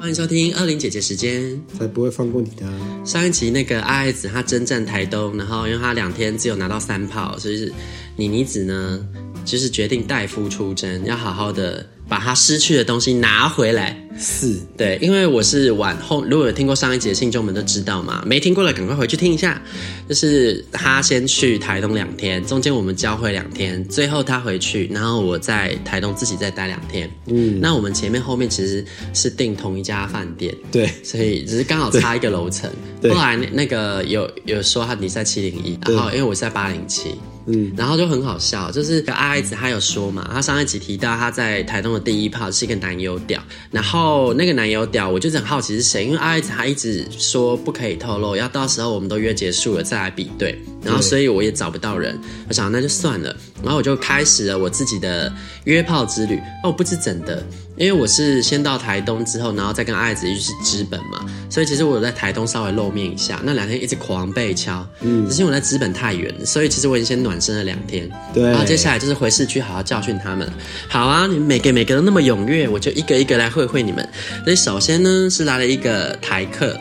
欢迎收听二零姐姐时间，才不会放过你的。上一集那个阿爱子她征战台东，然后因为她两天只有拿到三炮，所以是妮妮子呢，就是决定代夫出征，要好好的。把她失去的东西拿回来，是对，因为我是晚后，如果有听过上一集的听众们都知道嘛，没听过的赶快回去听一下。就是他先去台东两天，中间我们交会两天，最后他回去，然后我在台东自己再待两天。嗯，那我们前面后面其实是订同一家饭店，对，所以只是刚好差一个楼层。后来那那个有有说他你在七零一，然后因为我是在八零七。嗯，然后就很好笑，就是阿爱子他有说嘛，他上一集提到他在台东的第一炮是一个男友屌，然后那个男友屌，我就很好奇是谁，因为阿爱子他一直说不可以透露，要到时候我们都约结束了再来比对，然后所以我也找不到人，我想那就算了，然后我就开始了我自己的约炮之旅，哦，不知怎的。因为我是先到台东之后，然后再跟爱子一起去知本嘛，所以其实我有在台东稍微露面一下。那两天一直狂被敲，嗯，只是我在知本太远，所以其实我已经先暖身了两天。对，然后接下来就是回市区好好教训他们。好啊，你们每个每个都那么踊跃，我就一个一个来会会你们。所以首先呢是来了一个台客。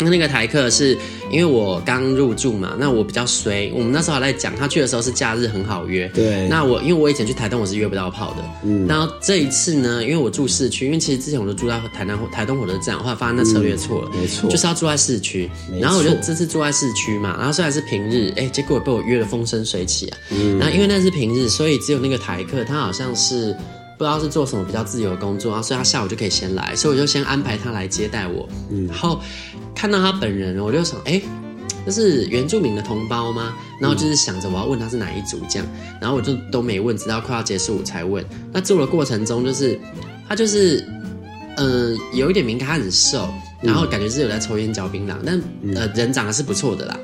那那个台客是因为我刚入住嘛，那我比较衰。我们那时候还在讲，他去的时候是假日很好约。对。那我因为我以前去台东我是约不到炮的。嗯。然后这一次呢，因为我住市区，因为其实之前我都住在台南台东火车站，后来发现那策略错了。嗯、没错。就是要住在市区。然后我就这次住在市区嘛，然后虽然是平日，哎，结果被我约的风生水起啊。嗯。然后因为那是平日，所以只有那个台客，他好像是。不知道是做什么比较自由的工作啊，所以他下午就可以先来，所以我就先安排他来接待我。嗯，然后看到他本人，我就想，哎，这是原住民的同胞吗？然后就是想着我要问他是哪一族这样，然后我就都没问，直到快要结束我才问。那做的过程中，就是他就是，嗯、呃，有一点敏感，他很瘦，然后感觉是有在抽烟嚼槟榔，但呃人长得是不错的啦。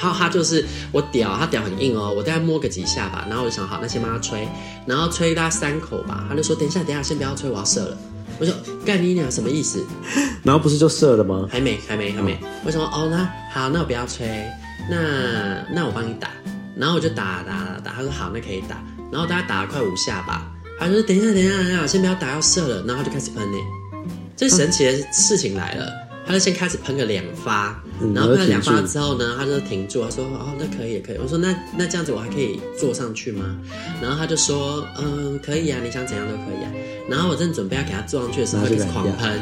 然后他就是我屌，他屌很硬哦，我大概摸个几下吧，然后我就想好，那先帮他吹，然后吹他三口吧，他就说等一下，等一下，先不要吹，我要射了。我说干你娘什么意思？然后不是就射了吗？还没，还没，还没。为什么？哦，那好，那我不要吹，那那我帮你打，然后我就打打打打，他说好，那可以打，然后大概打了快五下吧，他就说等一下，等一下，等一下，先不要打，要射了，然后他就开始喷呢。最神奇的事情来了。他就先开始喷个两发，然后喷了两发之后呢，他就停住，他说：“哦，那可以，也可以。”我说：“那那这样子我还可以坐上去吗？”然后他就说：“嗯，可以啊，你想怎样都可以啊。”然后我正准备要给他坐上去的时候，他开始狂喷。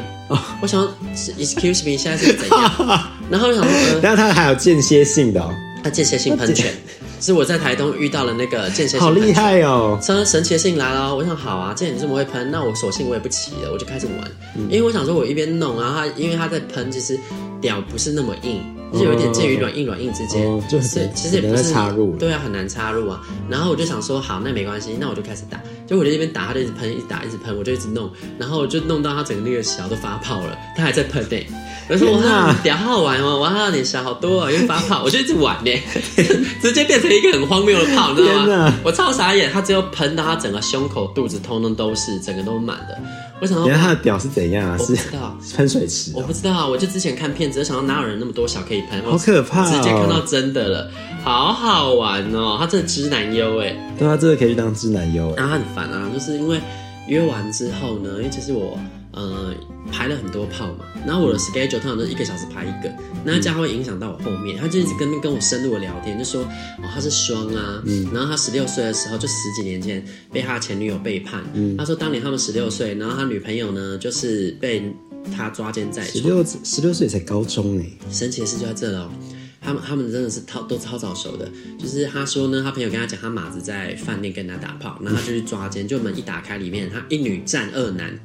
我想说，Excuse me，现在是怎样？然后我想说，然后他还有间歇性的，他间歇性喷泉。是我在台东遇到了那个间歇性，好厉害哦！超神奇的事情来了，我想好啊，既然你这么会喷，那我索性我也不骑了，我就开始玩。嗯、因为我想说，我一边弄，然后他因为它在喷，其实屌不是那么硬，就是有一点介于软硬软硬之间，哦、就是其实也不是插入，对啊，很难插入啊。然后我就想说，好，那没关系，那我就开始打。就我就一边打，他就一直喷，一直打，一直喷，我就一直弄，然后我就弄到他整个那个小都发泡了，他还在喷呢。我说哇，屌好玩哦！哇，你小好多哦，因为发泡，我就一直玩呢，直接变成一个很荒谬的泡，你知道吗？我超傻眼，他只有喷到他整个胸口、肚子，通通都是，整个都满的。我想说，他的屌是怎样啊？我不知道，喷水池？我不知道，我就之前看片子，想到哪有人那么多小可以喷，好可怕！直接看到真的了，好好玩哦！他真的知男优哎，对啊，真的可以去当知男优哎。然后他很烦啊，就是因为约完之后呢，因为其实我。呃，排了很多炮嘛，然后我的 schedule 通常都是一个小时排一个，那这样会影响到我后面。他就一直跟跟我深入的聊天，就说哦他是双啊，嗯，然后他十六岁的时候就十几年前被他前女友背叛，嗯，他说当年他们十六岁，然后他女朋友呢就是被他抓奸在床，十六十六岁才高中哎，神奇的事就在这了。他们他们真的是超都超早熟的。就是他说呢，他朋友跟他讲，他马子在饭店跟他打炮，然后他就去抓奸，就门一打开，里面他一女战二男。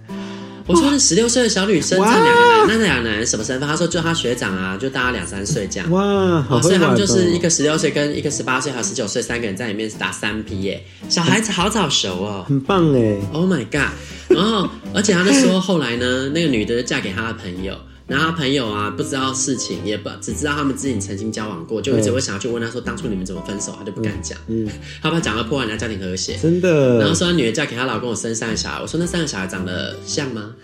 我说是十六岁的小女生这两个男，那两个男人什么身份？他说就他学长啊，就大他两三岁这样。哇，好，所以他们就是一个十六岁跟一个十八岁还有十九岁三个人在里面打三 P 耶，小孩子好早熟哦，很棒哎，Oh my god！然后而且他就说后来呢，那个女的就嫁给他的朋友。然后他朋友啊，不知道事情，也不只知道他们自己曾经交往过，就一直会想要去问他说，当初你们怎么分手？他就不敢讲，嗯，他怕讲了破坏人家家庭和谐，真的。然后说他女儿嫁给他老公，我生三个小孩，我说那三个小孩长得像吗？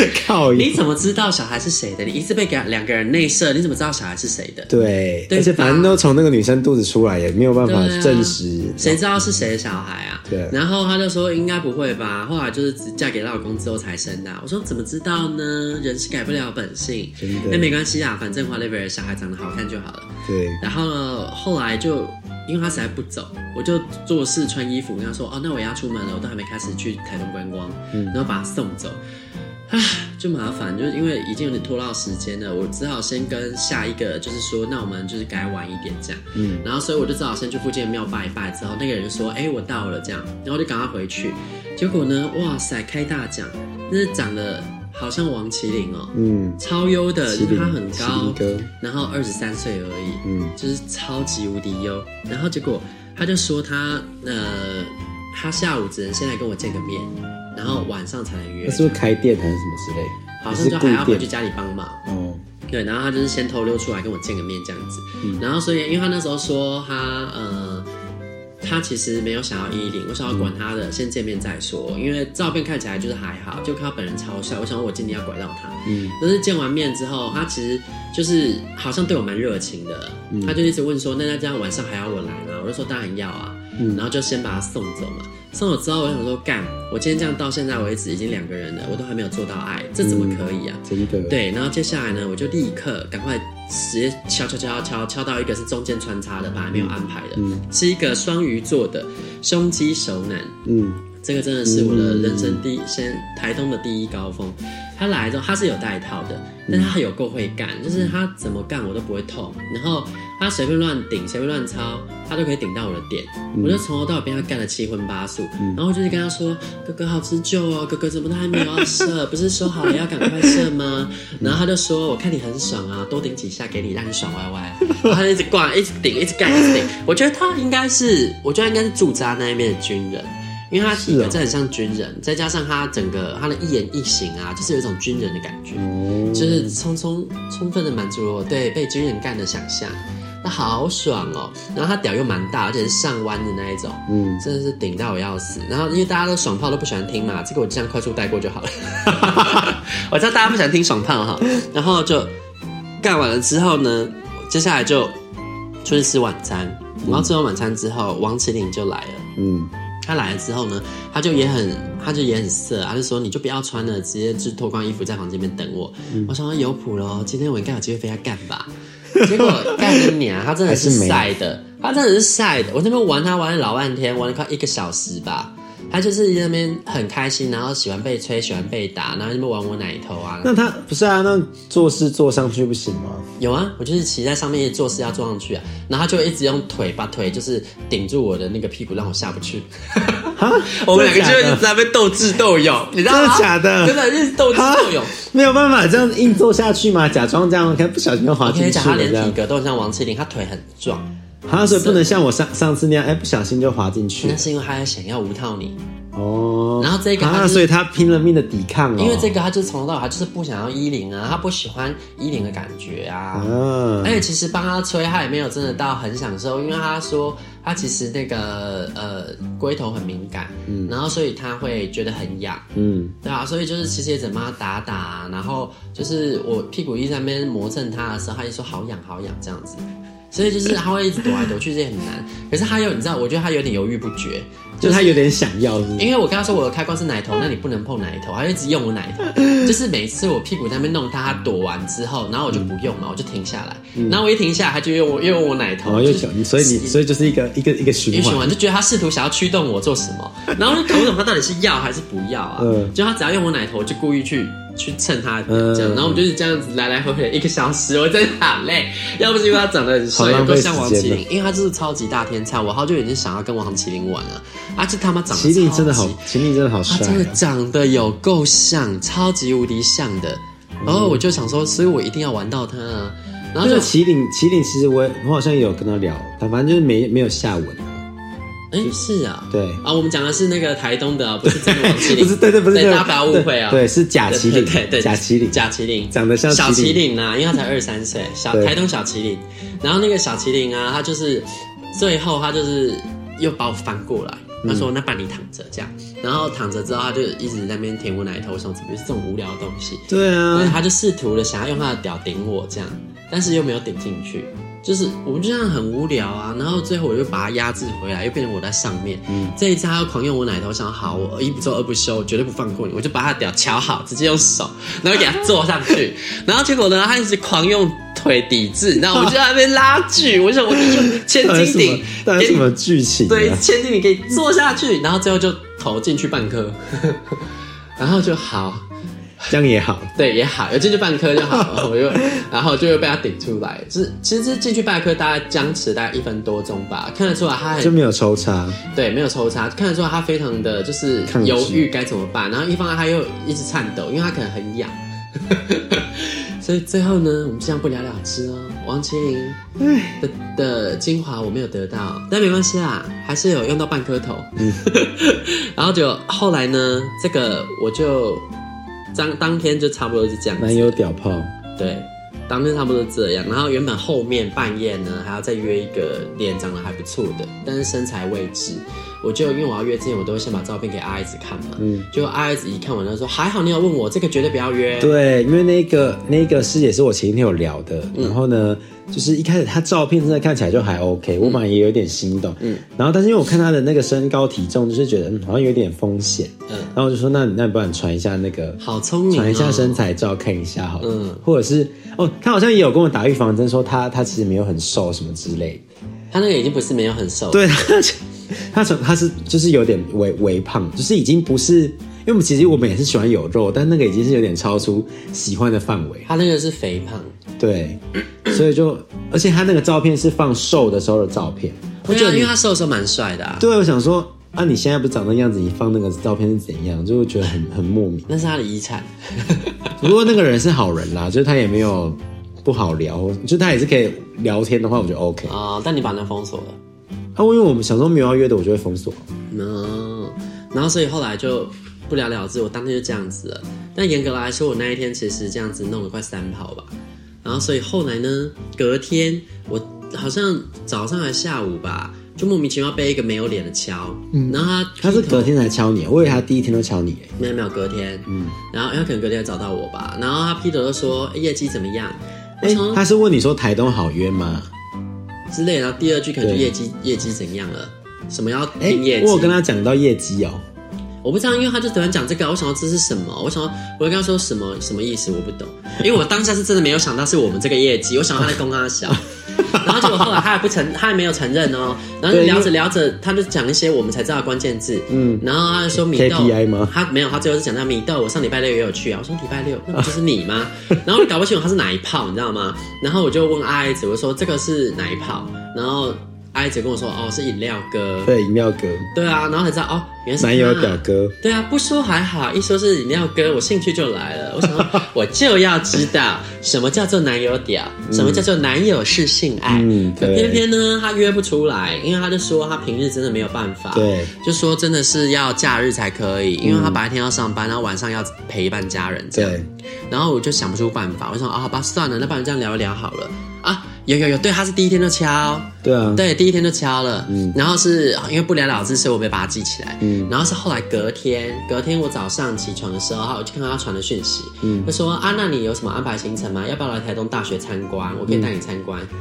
靠！你怎么知道小孩是谁的？你一直被给两个人内射，你怎么知道小孩是谁的？对，而且反正都从那个女生肚子出来，也没有办法证实，谁知道是谁的小孩啊？对。然后他就说应该不会吧，后来就是嫁给老公之后才生的。我说怎么知道呢？人是改不了本性，那没关系啊，反正华莱坞小孩长得好看就好了。对。然后呢，后来就因为他实在不走，我就做事穿衣服跟他说哦，那我要出门了，我都还没开始去台东观光，嗯，然后把他送走。唉，就麻烦，就是因为已经有点拖到时间了，我只好先跟下一个，就是说，那我们就是改晚一点这样。嗯，然后所以我就只好先去附近的庙拜一拜，之后那个人就说，哎、欸，我到了这样，然后就赶快回去。结果呢，哇塞，开大奖，那是长得好像王麒麟哦，嗯，超优的，就是他很高，然后二十三岁而已，嗯，就是超级无敌优。然后结果他就说他呃，他下午只能先来跟我见个面。然后晚上才能约。他是不是开店还是什么之类？好像就还要回去家里帮忙。哦，对，然后他就是先偷溜出来跟我见个面这样子。嗯，然后所以因为他那时候说他呃，他其实没有想要一零，我想要管他的，嗯，先见面再说。因为照片看起来就是还好，就看他本人超帅，我想我今天要拐到他。嗯，但是见完面之后，他其实就是好像对我蛮热情的，嗯，他就一直问说，那那这样晚上还要我来吗？我就说当然要啊。嗯，然后就先把他送走嘛。送了之后，我想说干，我今天这样到现在为止已经两个人了，我都还没有做到爱，这怎么可以啊？真的。对，然后接下来呢，我就立刻赶快直接敲敲敲敲敲到一个是中间穿插的，本来没有安排的，嗯，是一个双鱼座的胸肌熟男。嗯，这个真的是我的人生第一，先台东的第一高峰。他来之后，他是有带套的，但他有够会干，就是他怎么干我都不会痛，然后他随便乱顶，随便乱抄，他都可以顶到我的点，嗯、我就从头到尾被他干了七荤八素，嗯、然后就是跟他说：“哥哥好持久哦，哥哥怎么都还没有要射？不是说好了要赶快射吗？”然后他就说：“我看你很爽啊，多顶几下给你，让你爽歪歪。”然后他就一直挂，一直顶，一直干，一直顶。我觉得他应该是，我觉得应该是驻扎那一面的军人。因为他体格真的很像军人，再加上他整个他的一言一行啊，就是有一种军人的感觉，就是充充充分的满足了我对被军人干的想象，那好爽哦。然后他屌又蛮大，而且是上弯的那一种，嗯，真的是顶到我要死。然后因为大家都爽炮都不喜欢听嘛，这个我就这样快速带过就好了。我知道大家不喜欢听爽炮哈，然后就干完了之后呢，接下来就出去吃晚餐，然后吃完晚餐之后，王麒麟就来了，嗯。他来了之后呢，他就也很，他就也很色，他就说你就不要穿了，直接就脱光衣服在房间里面等我。嗯、我想说有谱喽，今天我应该有机会被他干吧？结果干了娘，他真的是晒的，他真的是晒的。我那边玩他玩了老半天，玩了快一个小时吧。他就是那边很开心，然后喜欢被吹，喜欢被打，然后那边玩我奶头啊。那他不是啊？那做事坐上去不行吗？有啊，我就是骑在上面，做事要坐上去啊。然后他就一直用腿把腿就是顶住我的那个屁股，让我下不去。哈，我们两个就一直在那边斗智斗勇，你知道吗？真的假的？真的，就是斗智斗勇，没有办法这样硬坐下去嘛？假装这样，看不小心就滑进去了。他连体格都很像王麒麟，他腿很壮。他所以不能像我上上次那样，哎，不小心就滑进去。那是因为他想要无套你。哦，然后这个他、啊，所以他拼了命的抵抗哦。因为这个，他就是从头到尾，他就是不想要衣领啊，他不喜欢衣领的感觉啊。嗯，而且其实帮他吹，他也没有真的到很享受，因为他说他其实那个呃龟头很敏感，嗯，然后所以他会觉得很痒，嗯，对啊，所以就是其实也只帮他打打，然后就是我屁股一在那边磨蹭他的时候，他就说好痒好痒这样子。所以就是他会一直躲来躲去，这也很难。可是他又，你知道，我觉得他有点犹豫不决，就是他有点想要。因为我跟他说我的开关是奶头，那你不能碰奶头，他就一直用我奶头。就是每次我屁股在那边弄他，他躲完之后，然后我就不用嘛，我就停下来。然后我一停下来，他就用我又用我奶头。然后又所以你所以就是一个一个一个循环，就觉得他试图想要驱动我做什么，然后就搞不懂他到底是要还是不要啊？嗯，就他只要用我奶头，就故意去。去蹭他的这样，然后我们就是这样子来来回回一个小时，我真的好累。要不是因为他长得很帅，有多像王麒麟，因为他就是超级大天才，我好久已经想要跟王麒麟玩了。啊，这他妈长得麒麟真的好，麒麟真的好帅，他真的长得有够像，超级无敌像的。然后我就想说，所以我一定要玩到他啊。然后就麒麟，麒麟其实我我好像也有跟他聊，但反正就是没没有下文。哎，是啊，对。啊，我们讲的是那个台东的，不是真的王麒麟，不是，对对，不是，大家不要误会啊，对，是假麒麟，对对，假麒麟，假麒麟，长得像小麒麟呐，因为他才 二十三岁，小台东小麒麟，然后那个小麒麟啊，他就是最后他就是又把我翻过来，他说那把你躺着这样，然后躺着之后他就一直在那边舔我奶头，什么什么，这种无聊的东西，对啊，他就试图的想要用他的屌顶我这样，但是又没有顶进去。就是我们就这样很无聊啊，然后最后我就把它压制回来，又变成我在上面。嗯，这一次他要狂用我奶头，想好我一不做二不休，绝对不放过你。我就把他屌敲好，直接用手，然后给他坐上去。然后结果呢，他一直狂用腿抵制，然后我就在那边拉锯。我想我就千斤顶，那什么剧情？对，千斤顶可以坐下去，然后最后就投进去半颗，然后就好。这样也好，对，也好，有进去半颗就好了。我又，然后就又被他顶出来。是，其实这进去半颗大概僵持大概一分多钟吧，看得出来他很就没有抽插，对，没有抽插，看得出来他非常的就是犹豫该怎么办。然后一方面他又一直颤抖，因为他可能很痒。所以最后呢，我们这样不了了之哦。王麒麟的的精华我没有得到，但没关系啦，还是有用到半颗头。嗯，然后就后来呢，这个我就。当当天就差不多是这样子，男友屌炮，对，当天差不多是这样。然后原本后面半夜呢，还要再约一个脸长得还不错的，但是身材未知。我就因为我要约之前，我都会先把照片给阿姨子看嘛。嗯，就阿姨子一看完，他说还好你有问我，这个绝对不要约。对，因为那个那个是也是我前一天有聊的，嗯、然后呢。就是一开始他照片真的看起来就还 OK，我本来也有点心动，嗯，然后但是因为我看他的那个身高体重，就是觉得嗯好像有点风险，嗯，然后我就说那你那你不然传一下那个好聪明，传一下身材照看一下好了，嗯，或者是哦他好像也有跟我打预防针说他他其实没有很瘦什么之类的，他那个已经不是没有很瘦，对，他他从他是就是有点微微胖，就是已经不是，因为我们其实我们也是喜欢有肉，但那个已经是有点超出喜欢的范围，他那个是肥胖。对，所以就，而且他那个照片是放瘦的时候的照片，我觉得因为他瘦的时候蛮帅的啊。对，我想说啊，你现在不长那样子，你放那个照片是怎样？就会觉得很很莫名。那是他的遗产。不过那个人是好人啦，就是他也没有不好聊，就他也是可以聊天的话，我觉得 OK 啊。但你把那封锁了。啊，因为我们想说没有要约的，我就会封锁。嗯，然后所以后来就不了了之，我当天就这样子了。但严格来说，我那一天其实这样子弄了快三跑吧。然后，所以后来呢？隔天我好像早上还下午吧，就莫名其妙被一个没有脸的敲。嗯，然后他他是隔天才敲你，我以为他第一天都敲你。没有没有，隔天。嗯，然后他可能隔天找到我吧。然后他 Peter 就说业绩怎么样？哎，他是问你说台东好约吗？之类。然后第二句可能就业绩业绩怎样了？什么要拼业绩？我有跟他讲到业绩哦。我不知道，因为他就突然讲这个，我想要这是什么？我想要，我就跟他说什么什么意思？我不懂，因为我当下是真的没有想到是我们这个业绩，我想他在攻他小，然后结果后来他还不承，他还没有承认哦。然后就聊着聊着，他就讲一些我们才知道的关键字，嗯，然后他就说米豆，KPI 吗？他没有，他最后是讲到米豆。我上礼拜六也有去啊，我说礼拜六那不就是你吗？然后我搞不清楚他是哪一炮，你知道吗？然后我就问阿爱子，我说这个是哪一炮？然后。阿姨姐跟我说：“哦，是饮料哥。”对，饮料哥。对啊，然后才知道哦，原来是男友表哥。对啊，不说还好，一说是饮料哥，我兴趣就来了。我想说，我就要知道什么叫做男友屌，什么叫做男友是性爱。嗯，可偏偏呢，他约不出来，因为他就说他平日真的没有办法。对，就说真的是要假日才可以，因为他白天要上班，然后晚上要陪伴家人这样。对。然后我就想不出办法，我想啊，好吧，算了，那不然这样聊一聊好了啊。有有有，对，他是第一天就敲，对啊，对，第一天就敲了，嗯，然后是因为不了了之，所以我没把它记起来，嗯，然后是后来隔天，隔天我早上起床的时候，我就看到他传的讯息，嗯，他说啊，那你有什么安排行程吗？要不要来台东大学参观？我可以带你参观。嗯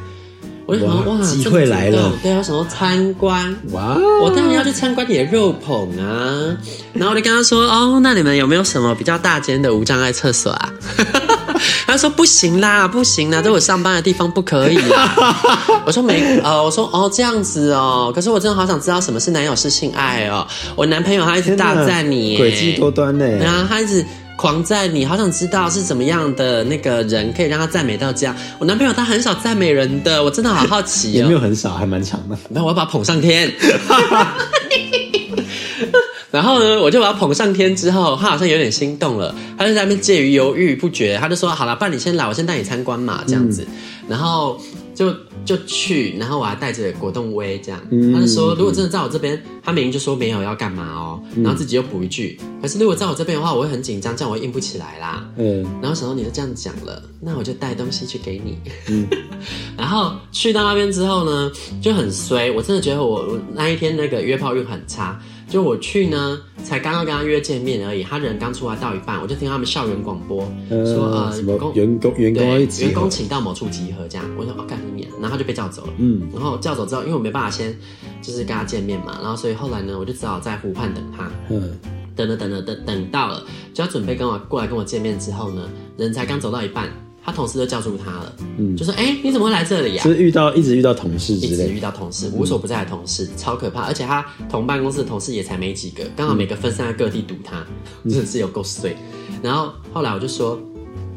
我就想哇，机会来了，对啊，什么参观，哇，我当然要去参观你的肉捧啊。然后我就跟他说，哦，那你们有没有什么比较大间的无障碍厕所啊？他说不行啦，不行啦，在我上班的地方不可以啦。我说没，呃，我说哦这样子哦，可是我真的好想知道什么是男友是性爱哦。我男朋友他一直大赞你，诡计多端呢。然后他一直。狂赞你，好想知道是怎么样的那个人可以让他赞美到这样。我男朋友他很少赞美人的，我真的好好奇哦。也没有很少，还蛮长的。那我要把他捧上天。然后呢，我就把他捧上天之后，他好像有点心动了，他就在那边介于犹豫不决，他就说：“好了，不然你先来，我先带你参观嘛，这样子。嗯”然后就就去，然后我还带着果冻威这样，嗯、他就说：“如果真的在我这边，他明明就说没有要干嘛哦，然后自己又补一句，嗯、可是如果在我这边的话，我会很紧张，这样我会硬不起来啦。”嗯，然后想到你都这样讲了，那我就带东西去给你。嗯，然后去到那边之后呢，就很衰，我真的觉得我我那一天那个约炮运很差。就我去呢，才刚刚跟他约见面而已，他人刚出来到一半，我就听他们校园广播说呃，什么员工员工员工请到某处集合这样，我说哦干你娘，然后他就被叫走了，嗯，然后叫走之后，因为我没办法先就是跟他见面嘛，然后所以后来呢，我就只好在湖畔等他，嗯，等了等了等等到了，就要准备跟我过来跟我见面之后呢，人才刚走到一半。他同事都叫住他了，嗯，就说：“哎、欸，你怎么会来这里呀、啊？”就是遇到一直遇到同事之类，一直遇到同事，无所不在的同事，嗯、超可怕。而且他同办公室的同事也才没几个，刚好每个分散在各地堵他，嗯、真的是有够碎。然后后来我就说：“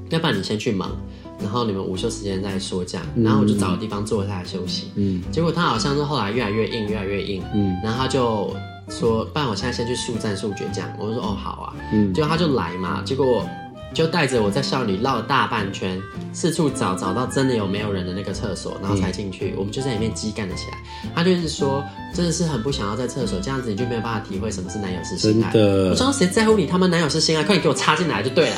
要不然你先去忙，然后你们午休时间再说这样。嗯”然后我就找个地方坐下来休息。嗯，结果他好像是后来越来越硬，越来越硬。嗯，然后他就说：“不然我现在先去速战速决这样。”我就说：“哦，好啊。”嗯，结果他就来嘛，结果。就带着我在校里绕了大半圈，四处找，找到真的有没有人的那个厕所，然后才进去。嗯、我们就在里面激干了起来。他就是说，真的是很不想要在厕所，这样子你就没有办法体会什么是男友是心爱。真的，我说谁在乎你他妈男友是心爱？快点给我插进来就对了。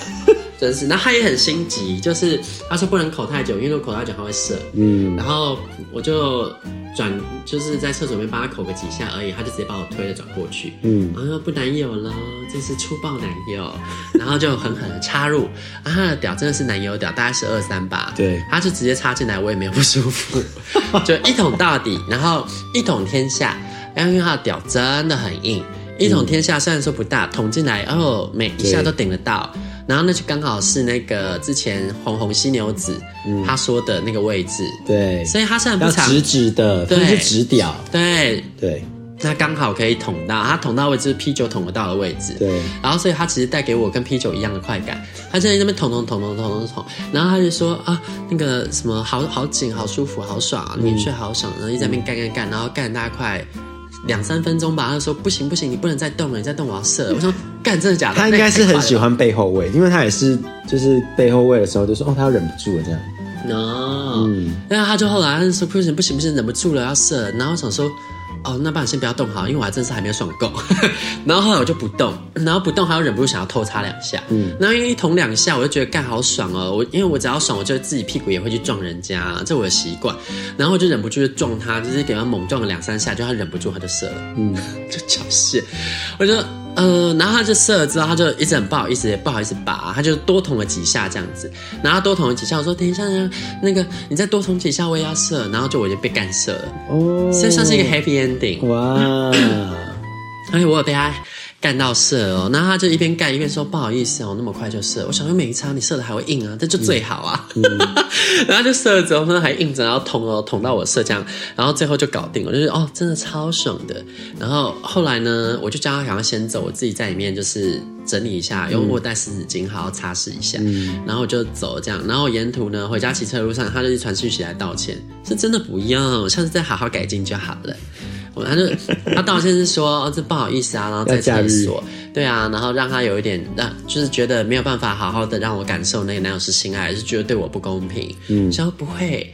真是，那他也很心急，就是他说不能口太久，因为如果口太久他会射。嗯，然后我就转，就是在厕所里面帮他口个几下而已，他就直接把我推了转过去。嗯，然后不男友了，这是粗暴男友，然后就狠狠的插入，啊，他的屌真的是男友屌，大概是二三吧。对，他就直接插进来，我也没有不舒服，就一捅到底，然后一捅天下，然后因为他的屌真的很硬，一捅天下虽然说不大，捅进来，哦，每一下都顶得到。然后那就刚好是那个之前红红犀牛子他说的那个位置，对，所以他虽然不长，直直的，对，是直屌，对。对，那刚好可以捅到，他捅到位置是 P 九捅得到的位置，对，然后所以他其实带给我跟 P 九一样的快感，他在那边捅捅捅捅捅捅捅，然后他就说啊，那个什么好好紧，好舒服，好爽啊，你睡好爽，然后一直在那边干干干，然后干大快。两三分钟吧，他说不行不行，你不能再动了，你再动我要射了。我说干，真的假的？他应该是很喜欢背后位，因为他也是就是背后位的时候就说哦，他要忍不住了这样。哦，嗯，然后他就后来他说不行不行不行，忍不住了要射，然后想说。哦，那不然先不要动好，因为我还真是还没有爽够。然后后来我就不动，然后不动，还要忍不住想要偷擦两下。嗯，然后因为一捅两下，我就觉得干好爽哦。我因为我只要爽，我就自己屁股也会去撞人家，这我的习惯。然后我就忍不住就撞他，就是给他猛撞了两三下，就他忍不住他就射了。嗯，就缴械。我就。呃，然后他就射了之后，他就一直很不好意思，也不好意思拔，他就多捅了几下这样子。然后多捅了几下，我说等一下，那个你再多捅几下，我也要射。然后就我就被干射了，哦，所以算是一个 happy ending。哇，而 且我有被他。干到射哦，然后他就一边干一边说不好意思哦，那么快就射。我想说没差，你射的还会硬啊，这就最好啊。嗯嗯、然后就射了之后呢，还硬着，然后捅哦捅到我射这样，然后最后就搞定了，就是哦真的超爽的。然后后来呢，我就叫他赶快先走，我自己在里面就是整理一下，用我带湿纸巾好好擦拭一下，嗯、然后我就走这样。然后沿途呢回家骑车的路上，他就传讯息来道歉，是真的不用，下次再好好改进就好了。他就他道歉是说，哦，这不好意思啊，然后在厕所，对啊，然后让他有一点让就是觉得没有办法好好的让我感受那个男友是心爱，还是觉得对我不公平。嗯，说不会，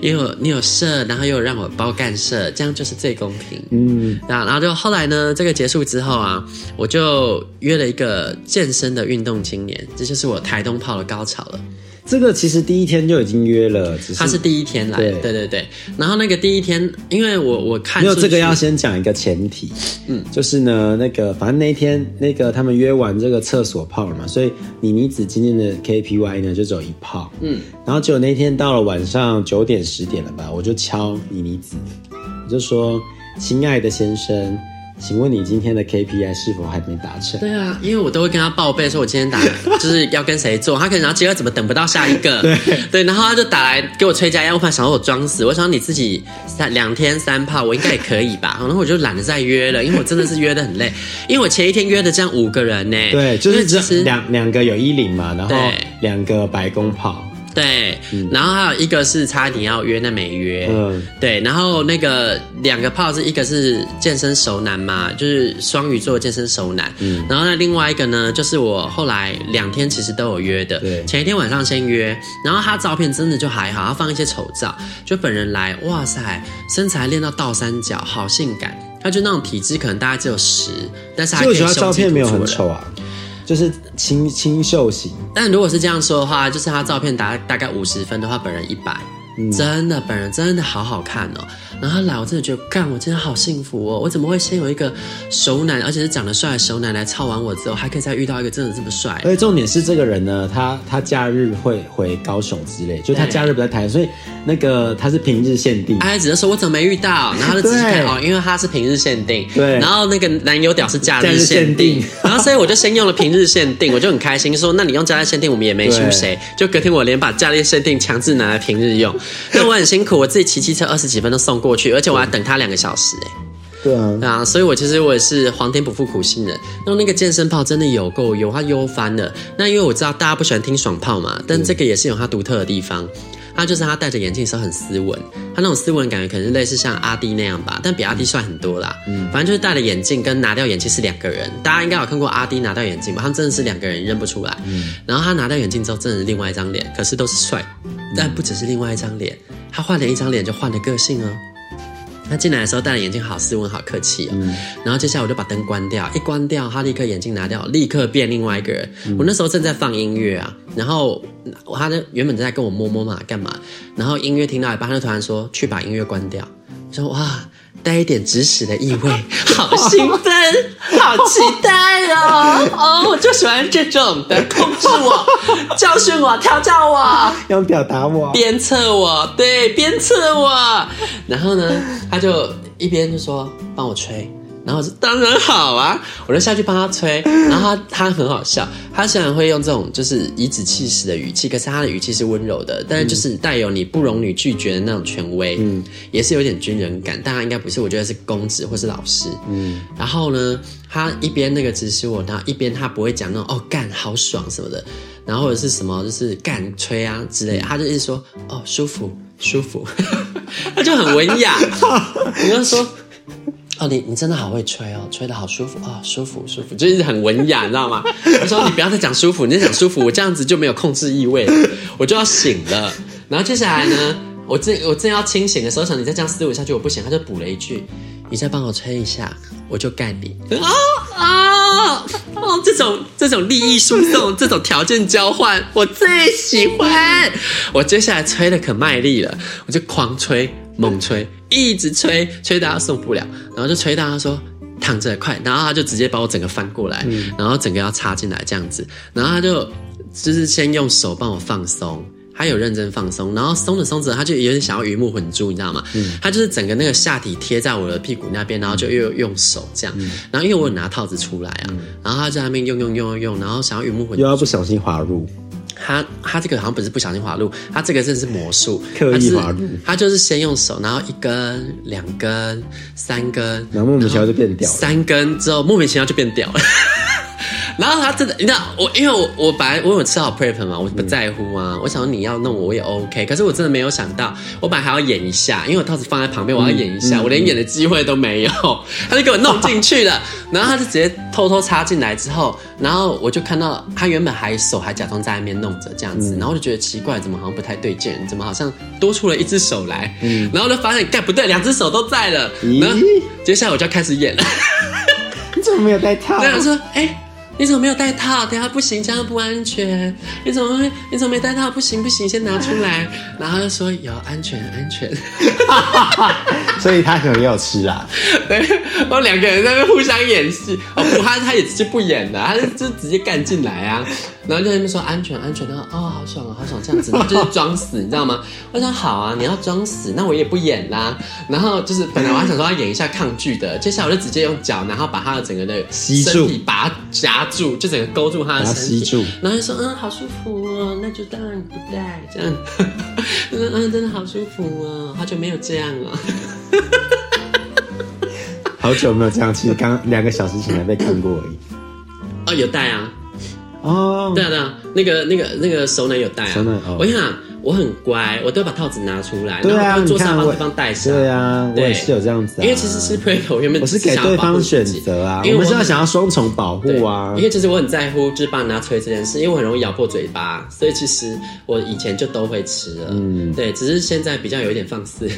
因为你有射，然后又有让我包干射，这样就是最公平。嗯，然后然后就后来呢，这个结束之后啊，我就约了一个健身的运动青年，这就是我台东泡的高潮了。这个其实第一天就已经约了，只是他是第一天来，对对对对。然后那个第一天，因为我我看没有这个要先讲一个前提，嗯，就是呢，那个反正那天那个他们约完这个厕所泡了嘛，所以你妮子今天的 KPY 呢就只有一泡，嗯，然后结果那天到了晚上九点十点了吧，我就敲你妮子，我就说，亲爱的先生。请问你今天的 KPI 是否还没达成？对啊，因为我都会跟他报备说，我今天打 就是要跟谁做，他可能然后结果怎么等不到下一个？对对，然后他就打来给我催加压，我怕想说我装死，我想你自己三两天三炮，我应该也可以吧？然后我就懒得再约了，因为我真的是约的很累，因为我前一天约的这样五个人呢，对，就是其实两两个有衣领嘛，然后两个白宫炮。对，然后还有一个是差点要约，那没约。嗯，对，然后那个两个炮是一个是健身熟男嘛，就是双鱼座健身熟男。嗯，然后那另外一个呢，就是我后来两天其实都有约的。对，前一天晚上先约，然后他照片真的就还好，他放一些丑照，就本人来，哇塞，身材练到倒三角，好性感。他就那种体质可能大概只有十，但是还可以胸肌突出。照片没有很丑啊。就是清清秀型，但如果是这样说的话，就是他照片打大概五十分的话，本人一百。嗯、真的，本人真的好好看哦。然后他来，我真的觉得，干，我真的好幸福哦。我怎么会先有一个熟男，而且是长得帅的熟男来操完我之后，还可以再遇到一个真的这么帅？而且重点是，这个人呢，他他假日会回高雄之类，就他假日不在台湾，所以那个他是平日限定。他只是说我怎么没遇到，然后他就仔细看 哦，因为他是平日限定。对。然后那个男友屌是假日限定，然后所以我就先用了平日限定，我就很开心，说那你用假日限定，我们也没输谁。就隔天我连把假日限定强制拿来平日用，但我很辛苦。我自己骑机车二十几分钟送过去，而且我还等他两个小时，哎，对啊，对啊，所以我其实我也是皇天不负苦心人。那那个健身炮真的有够有，它悠翻了。那因为我知道大家不喜欢听爽炮嘛，但这个也是有它独特的地方。他就是他戴着眼镜的时候很斯文，他那种斯文感觉可能是类似像阿弟那样吧，但比阿弟帅很多啦。嗯，反正就是戴了眼镜跟拿掉眼镜是两个人。大家应该有看过阿弟拿掉眼镜吧？他真的是两个人认不出来。嗯，然后他拿掉眼镜之后，真的是另外一张脸，可是都是帅，但不只是另外一张脸。他换了一张脸，就换了个性哦。他进来的时候戴了眼镜，好斯文，好客气哦。嗯、然后接下来我就把灯关掉，一关掉，他立刻眼镜拿掉，立刻变另外一个人。嗯、我那时候正在放音乐啊，然后他呢原本正在跟我摸摸嘛，干嘛？然后音乐听到一半，他就突然说：“去把音乐关掉。”我说：“哇。”带一点指使的意味，好兴奋，好期待哦！哦，我就喜欢这种的，控制我、教训我、调教我，要表达我、鞭策我，对，鞭策我。然后呢，他就一边就说：“帮我吹。”然后我说当然好啊，我就下去帮他吹。然后他他很好笑，他虽然会用这种就是颐指气使的语气，可是他的语气是温柔的，但是就是带有你不容你拒绝的那种权威，嗯，也是有点军人感。但他应该不是，我觉得是公子或是老师，嗯。然后呢，他一边那个指使我，然后一边他不会讲那种哦干好爽什么的，然后或者是什么就是干吹啊之类的，他就一直说哦舒服舒服，他就很文雅。你要说。哦，你你真的好会吹哦，吹得好舒服哦，舒服舒服，就一直很文雅，你知道吗？我说你不要再讲舒服，你再讲舒服，我这样子就没有控制意味了，我就要醒了。然后接下来呢，我正我正要清醒的时候，想你再这样思维下去我不行，他就补了一句：“你再帮我吹一下，我就干你。”啊啊哦，这种这种利益输送，这种条件交换，我最喜欢。我接下来吹的可卖力了，我就狂吹。猛吹，一直吹，吹到他受不了，然后就吹到他说躺着快，然后他就直接把我整个翻过来，嗯、然后整个要插进来这样子，然后他就就是先用手帮我放松，他有认真放松，然后松着松着，他就有点想要鱼目混珠，你知道吗？嗯、他就是整个那个下体贴在我的屁股那边，然后就又用手这样，嗯、然后因为我有拿套子出来啊，嗯、然后他在那边用用用用用，然后想要鱼目混珠，又要不小心滑入。他他这个好像不是不小心滑入，他这个真的是魔术，刻意滑入。他就是先用手，然后一根、两根、三根，然后莫名其妙就变掉了。三根之后莫名其妙就变掉了。然后他真的，你知道我，因为我我本来我有吃好 prep 嘛，我不在乎啊。嗯、我想说你要弄我，我也 OK。可是我真的没有想到，我本来还要演一下，因为我套子放在旁边，我要演一下，我连演的机会都没有。他就给我弄进去了，然后他就直接偷偷插进来之后，然后我就看到他原本还手还假装在那边弄着这样子，嗯、然后我就觉得奇怪，怎么好像不太对劲，怎么好像多出了一只手来？嗯、然后就发现，干不对，两只手都在了。咦然后接下来我就要开始演了。你怎么没有带套？对，他说，哎、欸。你怎么没有带套？等下不行，这样不安全。你怎么会？你怎么没带套？不行不行，先拿出来。然后他就说有安全安全。所以他可能也有吃啊。对，我们两个人在那互相演戏。哦不，他他也直接不演的，他就就直接干进来啊。然后就在那边说安全安全，然后哦好爽啊好爽这样子，然后就是装死，你知道吗？我想好啊，你要装死，那我也不演啦。然后就是本来我还想说要演一下抗拒的，接下来我就直接用脚，然后把他的整个的身体把它夹住，就整个勾住他的身体，吸住。然后就说嗯好舒服哦，那就当然不带这样。嗯嗯，真的好舒服哦，好久没有这样了。好久没有这样，其实刚两个小时前还被看过而已。哦，有带啊。哦，对啊对啊，那个那个那个熟男有带啊。熟男哦。我跟你讲，我很乖，我都把套子拿出来，对啊，坐沙发地方带上。对啊，我也是有这样子啊。因为其实是 Prego，我原本我是给对方选择啊，因为我们是要想要双重保护啊。因为其实我很在乎，就是帮人家吹这件事，因为我很容易咬破嘴巴，所以其实我以前就都会吃了。嗯，对，只是现在比较有一点放肆。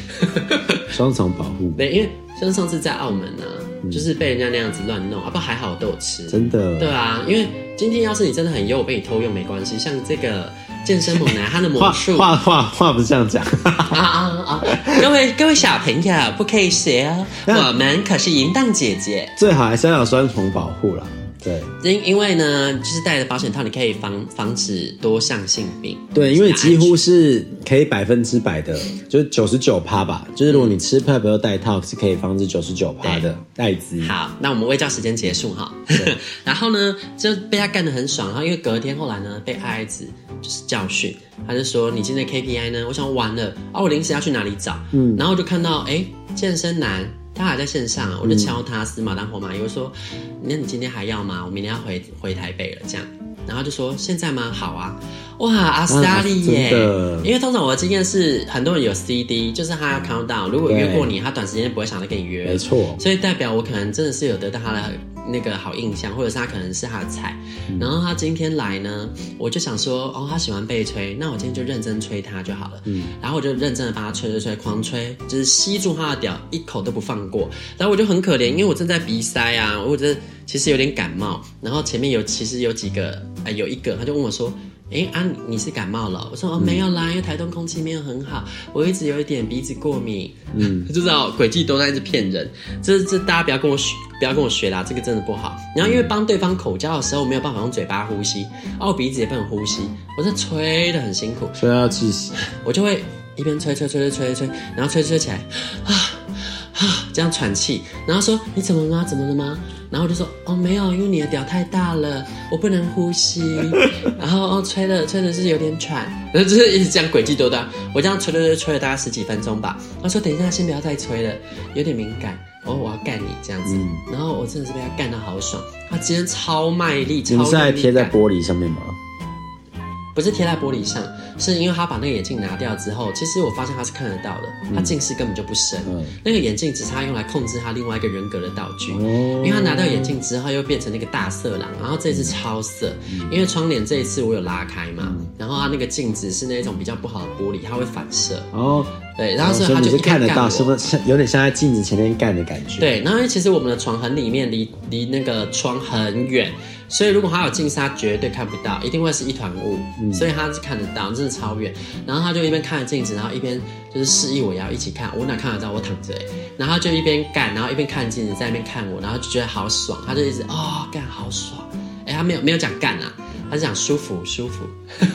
双重保护。对，因为像上次在澳门呢，就是被人家那样子乱弄，啊不还好我都有吃。真的。对啊，因为。今天要是你真的很优，我被你偷用没关系。像这个健身猛男，他的魔术话话话不是这样讲啊啊啊！各位各位小朋友不可以学哦，我们可是淫荡姐姐。最好还是要有双重保护啦。对，因因为呢，就是带着保险套，你可以防防止多项性病。对，因为几乎是可以百分之百的，就是九十九趴吧。就是如果你吃 PrEP 又带套，是可以防止九十九趴的艾滋。好，那我们微教时间结束哈。然后呢，就被他干得很爽。然后因为隔天后来呢，被爱爱子就是教训，他就说你今天 KPI 呢，我想完了啊，我临时要去哪里找？嗯，然后就看到哎、欸，健身男。他还在线上，我就敲他，死马当活马医，我说：“那你今天还要吗？我明天要回回台北了。”这样，然后就说：“现在吗？好啊。”哇，阿斯达利耶！因为通常我的经验是，很多人有 CD，就是他要 count down，如果约过你，他短时间不会想着跟你约，没错。所以代表我可能真的是有得到他的那个好印象，或者是他可能是他的菜。嗯、然后他今天来呢，我就想说，哦，他喜欢被吹，那我今天就认真吹他就好了。嗯。然后我就认真的帮他吹吹吹，狂吹，就是吸住他的屌，一口都不放过。然后我就很可怜，因为我正在鼻塞啊，我这其实有点感冒。然后前面有其实有几个，呃，有一个他就问我说。哎啊，你是感冒了？我说哦，没有啦，因为台东空气没有很好，我一直有一点鼻子过敏。嗯，就知道诡计多端，一直骗人。这这大家不要跟我学，不要跟我学啦，这个真的不好。然后因为帮对方口交的时候，我没有办法用嘴巴呼吸，啊，我鼻子也不能呼吸，我在吹的很辛苦，所以要气息。我就会一边吹吹吹吹吹吹，然后吹吹起来，啊 啊，这样喘气，然后说你怎么了吗？怎么了吗？然后我就说哦，没有，因为你的屌太大了，我不能呼吸。然后哦，吹的吹的是有点喘，然后就是一直这样诡计多端。我这样吹吹吹吹了大概十几分钟吧。他说等一下，先不要再吹了，有点敏感。哦，我要干你这样子。嗯、然后我真的是被他干得好爽。他今天超卖力，超卖力。你是在贴在玻璃上面吗？不是贴在玻璃上。是因为他把那个眼镜拿掉之后，其实我发现他是看得到的，他近视根本就不深。嗯、那个眼镜只是他用来控制他另外一个人格的道具。嗯、因为他拿掉眼镜之后，又变成那个大色狼，然后这次超色。嗯、因为窗帘这一次我有拉开嘛，嗯、然后他那个镜子是那种比较不好的玻璃，它会反射。哦，对，然后所以他就看得到，是不是有点像在镜子前面干的感觉？对，然后其实我们的床很里面，离离那个窗很远。所以如果他有近视，他绝对看不到，一定会是一团雾。嗯、所以他是看得到，真的超远。然后他就一边看着镜子，然后一边就是示意我要一起看。我哪看得到？我躺着。然后就一边干，然后一边看镜子，在那边看我，然后就觉得好爽。他就一直哦干好爽。哎，他没有没有讲干啊，他是讲舒服舒服。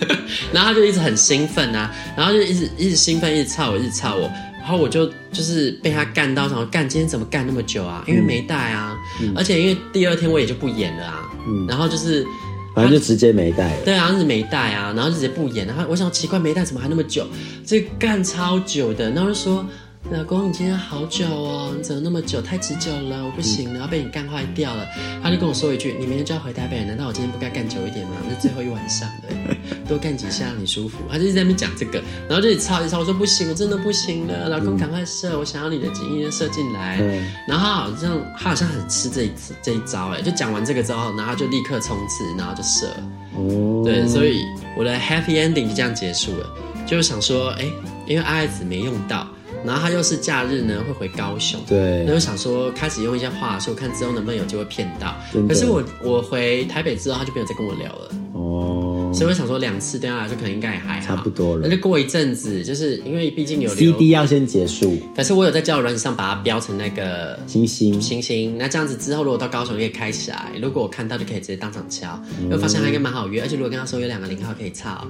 然后他就一直很兴奋啊，然后就一直一直兴奋，一直操我，一直操我。然后我就就是被他干到，想说干今天怎么干那么久啊？因为没带啊，嗯、而且因为第二天我也就不演了啊。嗯，然后就是，反正就直接没带了。对啊，是没带啊，然后就直接不演。然后我想奇怪，没带怎么还那么久？这干超久的。然后就说。老公，你今天好久哦，你怎么那么久？太持久了，我不行了，要被你干坏掉了。他就跟我说一句：“你明天就要回台北，难道我今天不该干久一点吗？那最后一晚上的，多干几下让你舒服。”他就在那边讲这个，然后就一直吵一吵。我说不行，我真的不行了，老公赶快射，我想要你的精液射进来。嗯、然后他好像他好像很吃这一这一招，哎，就讲完这个之后，然后就立刻冲刺，然后就射。哦，对，所以我的 happy ending 就这样结束了。就是想说，哎，因为爱爱子没用到。然后他又是假日呢，会回高雄。对，那就想说开始用一些话术，看之后能不能有机会骗到。可是我我回台北之后，他就没有再跟我聊了。哦。所以我想说两次对他来说可能应该也还好，差不多了。那就过一阵子，就是因为毕竟有 CD 要先结束。可是我有在交友软件上把它标成那个星星星星。那这样子之后，如果到高雄也开起来，如果我看到就可以直接当场敲，因为发现他应该蛮好约，而且如果跟他说有两个零号可以操，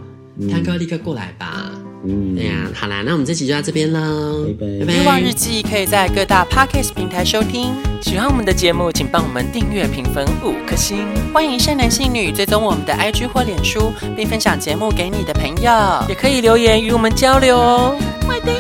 他哥立刻过来吧。嗯，对呀，好啦，那我们这期就到这边喽，拜拜。欲望日记可以在各大 Podcast 平台收听。喜欢我们的节目，请帮我们订阅、评分五颗星。欢迎善男信女追踪我们的 IG 或脸书，并分享节目给你的朋友，也可以留言与我们交流哦。我的